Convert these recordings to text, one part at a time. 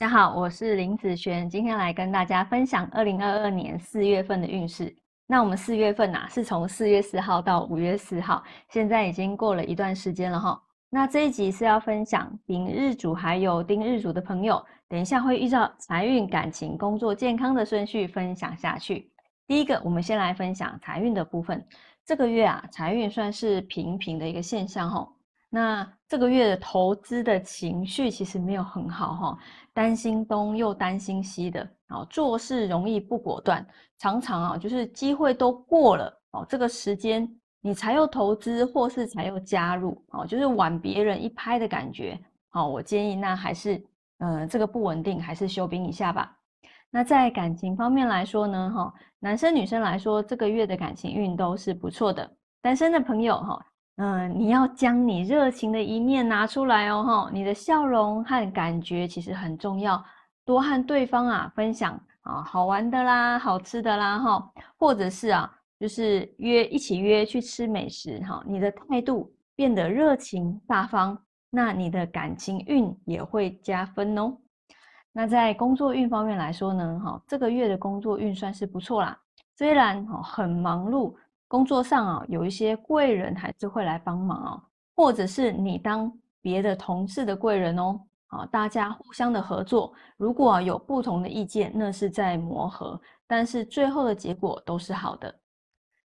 大家好，我是林子璇，今天来跟大家分享二零二二年四月份的运势。那我们四月份呐，是从四月四号到五月四号，现在已经过了一段时间了哈。那这一集是要分享丙日主还有丁日主的朋友，等一下会依照财运、感情、工作、健康的顺序分享下去。第一个，我们先来分享财运的部分。这个月啊，财运算是平平的一个现象哈。那这个月的投资的情绪其实没有很好哈，担心东又担心西的，哦，做事容易不果断，常常啊就是机会都过了哦，这个时间你才又投资或是才又加入哦，就是晚别人一拍的感觉。好，我建议那还是嗯这个不稳定还是休兵一下吧。那在感情方面来说呢，哈，男生女生来说这个月的感情运都是不错的，单身的朋友哈。嗯，你要将你热情的一面拿出来哦，哈，你的笑容和感觉其实很重要，多和对方啊分享啊好玩的啦，好吃的啦，哈，或者是啊，就是约一起约去吃美食，哈，你的态度变得热情大方，那你的感情运也会加分哦。那在工作运方面来说呢，哈，这个月的工作运算是不错啦，虽然哈很忙碌。工作上啊，有一些贵人还是会来帮忙哦，或者是你当别的同事的贵人哦，啊，大家互相的合作。如果有不同的意见，那是在磨合，但是最后的结果都是好的。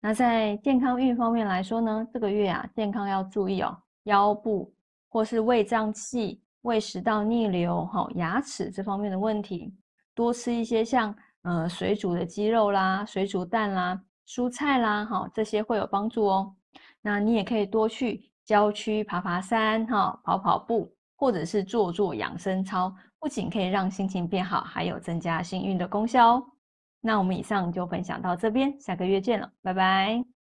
那在健康运方面来说呢，这个月啊，健康要注意哦，腰部或是胃胀气、胃食道逆流、哈牙齿这方面的问题，多吃一些像呃水煮的鸡肉啦、水煮蛋啦。蔬菜啦，哈，这些会有帮助哦。那你也可以多去郊区爬爬山，哈，跑跑步，或者是做做养生操，不仅可以让心情变好，还有增加幸运的功效哦。那我们以上就分享到这边，下个月见了，拜拜。